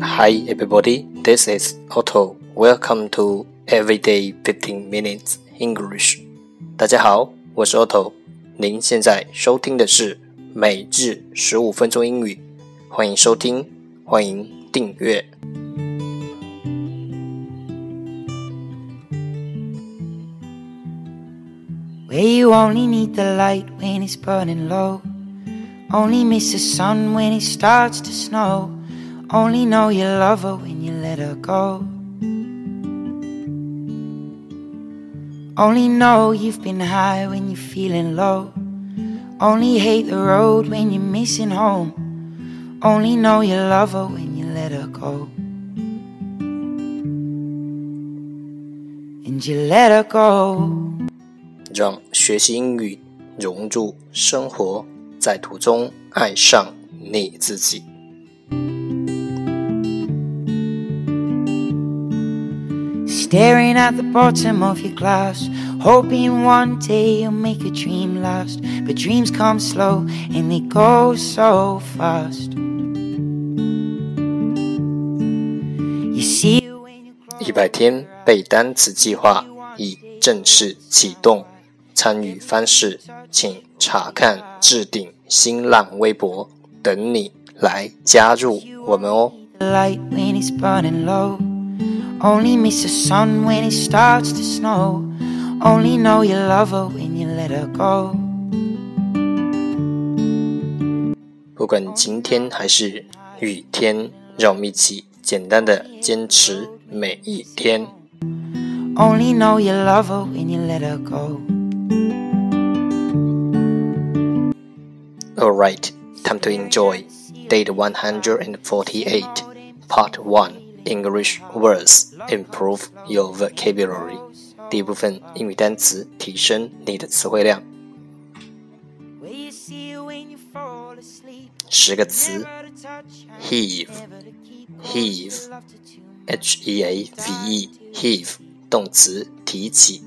Hi everybody, this is Otto. Welcome to Everyday 15 Minutes English. 大家好，我是 Otto。您现在收听的是每日十五分钟英语，欢迎收听，欢迎订阅。Where you only need the light when it's burning low. Only miss the sun when it starts to snow. Only know you love her when you let her go. Only know you've been high when you're feeling low. Only hate the road when you're missing home. Only know you love her when you let her go. And you let her go. 让学习英语融入生活， 在途中爱上你自己。Staring at the bottom of your glass, hoping one day you'll make a dream last. But dreams come slow and they go so fast. You see it when you 一百天背单词计划已正式启动。参与方式，请查看置顶新浪微博，等你来加入我们哦。light when it's burning low. Only miss the sun when it starts to snow. Only know you love her when you let her go. 不管晴天还是雨天，让我们一起简单的坚持每一天。Only know you love her when you let her go. Alright, time to enjoy. Date 148, Part 1 English words. Improve your vocabulary. 第一部分英语单词，提升你的词汇量。 Where you see her when you fall asleep. 十个词 Never to touch her, Heave, never to keep hold. heave, Love to tune. h e a v e, heave，动词，提起。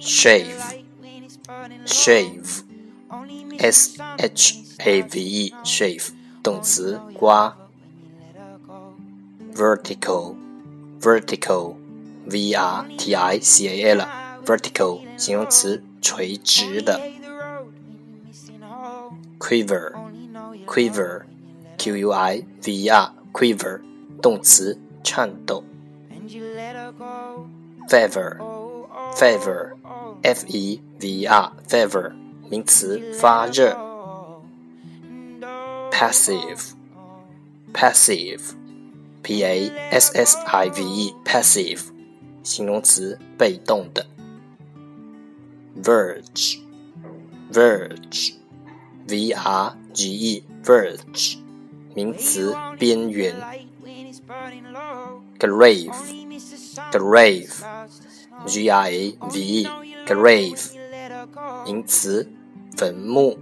Shave, light when it's burning low. shave, Only miss the s sun h when it a starts v to e, snow. shave，动词， Only know you 刮 love。her when you let her go. vertical vertical v r t i c a l vertical 形容词垂直的 Hate the road when you're missing home. quiver Only know you quiver love her when you let q u i v e r quiver 动词颤抖 And you let her go. feather Oh, oh, feather oh, f e v e r feather 名词发热 oh. And oh, passive passive p a s s i v e passive 形容词被动的 verge verge v r g e verge 名词边缘 light G r a v e grave 名词坟墓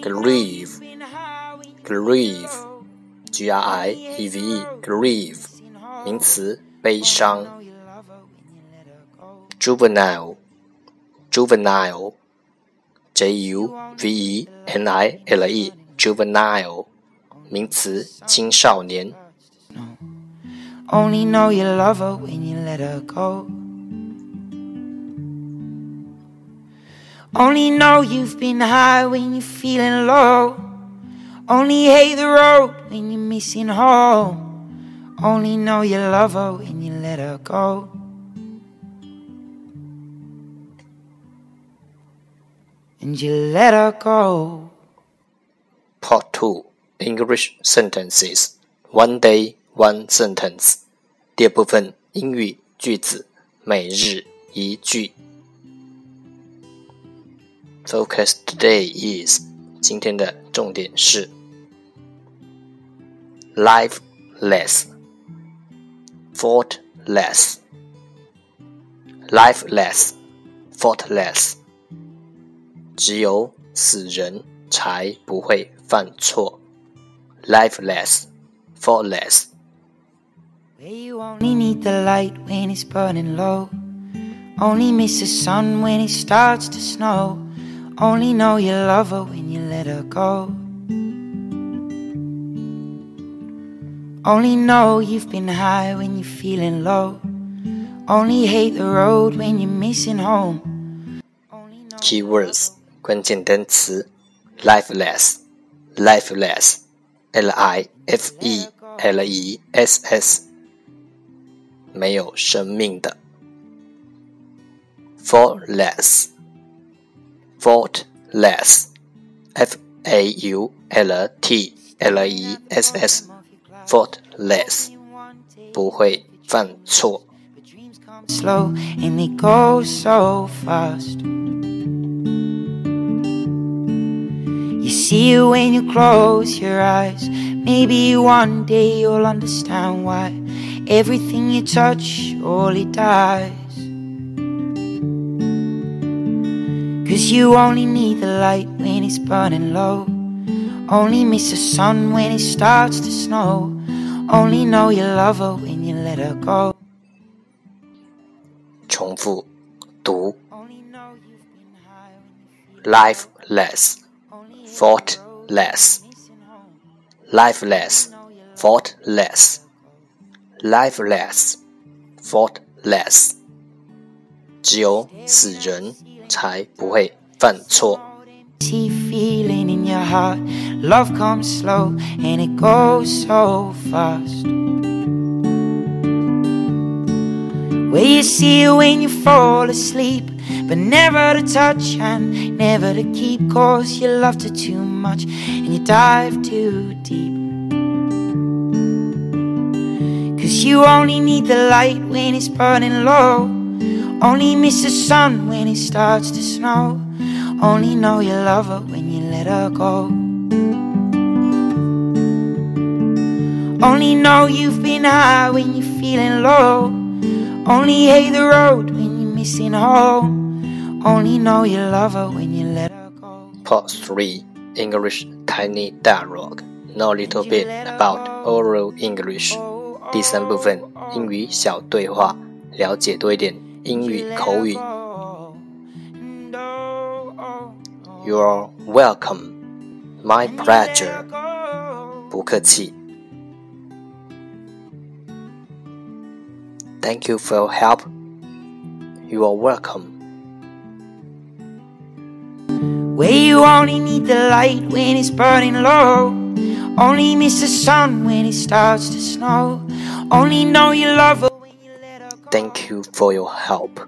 grieve grieve g r i E v e grieve 名词悲伤 juvenile juvenile j u v e n i l e juvenile 名词青少年 Only know you love her when you let her go. Only know you've been high when you're feeling low. Only hate the road when you're missing home. Only know you love her when you let her go. And you let her go. Part 2 English sentences One day one sentence 第二部分英语句子每日一句 Focus today is 今天的重点是 lifeless faultless lifeless faultless 只有死人才不会犯错。Lifeless, faultless. Where you only need the light when it's burning low. Only miss the sun when it starts to snow. Only know you love her when you let her go. Only know you've been high when you're feeling low. Only hate the road when you're missing home. Keywords 关键单词 lifeless lifeless l i f e l e s s 没有生命的 faultless faultless f a u l t l e s s faultless 不会犯错。Slow and they go so fast. You see it when you close your eyes. Maybe one day you'll understand why everything you touch only dies. Cause you only need the light when it's burning low. Only miss the sun when it starts to snow. Only know you love her when you let her go. 重复读 lifeless, faultless, lifeless, faultless, lifeless, faultless。只有死人才不会犯错。 See feeling in your heart. Love comes slow and it goes so fast. Where you see it when you fall asleep, but never to touch and never to keep. Cause you loved her too much and you dive too deep. Cause you only need the light when it's burning low. Only miss the sun when it starts to snow. Only know you love her when you let her go. Only know you've been high when you're feeling low. Only hate the road when you're missing home. Only know you love her when you let her go. Part 3 English Tiny Dialogue Know a little bit about oral English 第三部分英语小对话，了解多一点英语口语。You're welcome. My pleasure. 不客气。Thank you for your help. You are welcome. Where you only need the light when it's burning low. Only miss the sun when it starts to snow. Only know you love her when you let her go. Thank you for your help.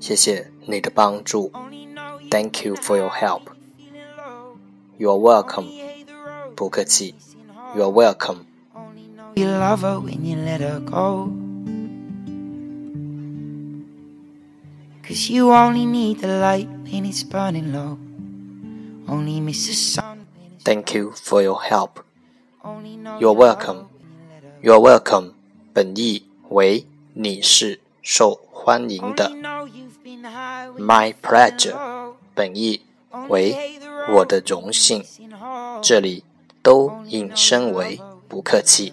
谢谢你的帮助。 Only know you Thank you for your help. feeling low. You're welcome. Hate the road 不客气。 missing home. You're welcome. Only know you love her when you let her go. Cause you only need the light when it's burning low. Only miss the sun when it's Thank you for your help. only know You're you love her welcome. when you let her You're welcome. 本意为你是受欢迎 Only 的。 know you've been high when My you're feeling pleasure. low. 本意 Only 为 hate the road 我的荣幸。 missing home. 这里都 Only 引 know 申 you 为 love her 不客气。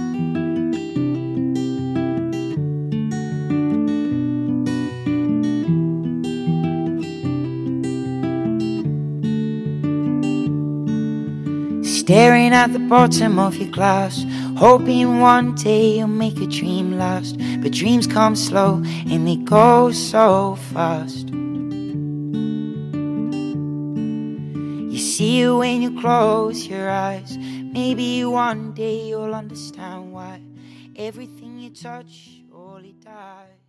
Staring at the bottom of your glass, hoping one day you'll make a dream last. But dreams come slow and they go so fast. You see it when you close your eyes. Maybe one day you'll understand why everything you touch only dies.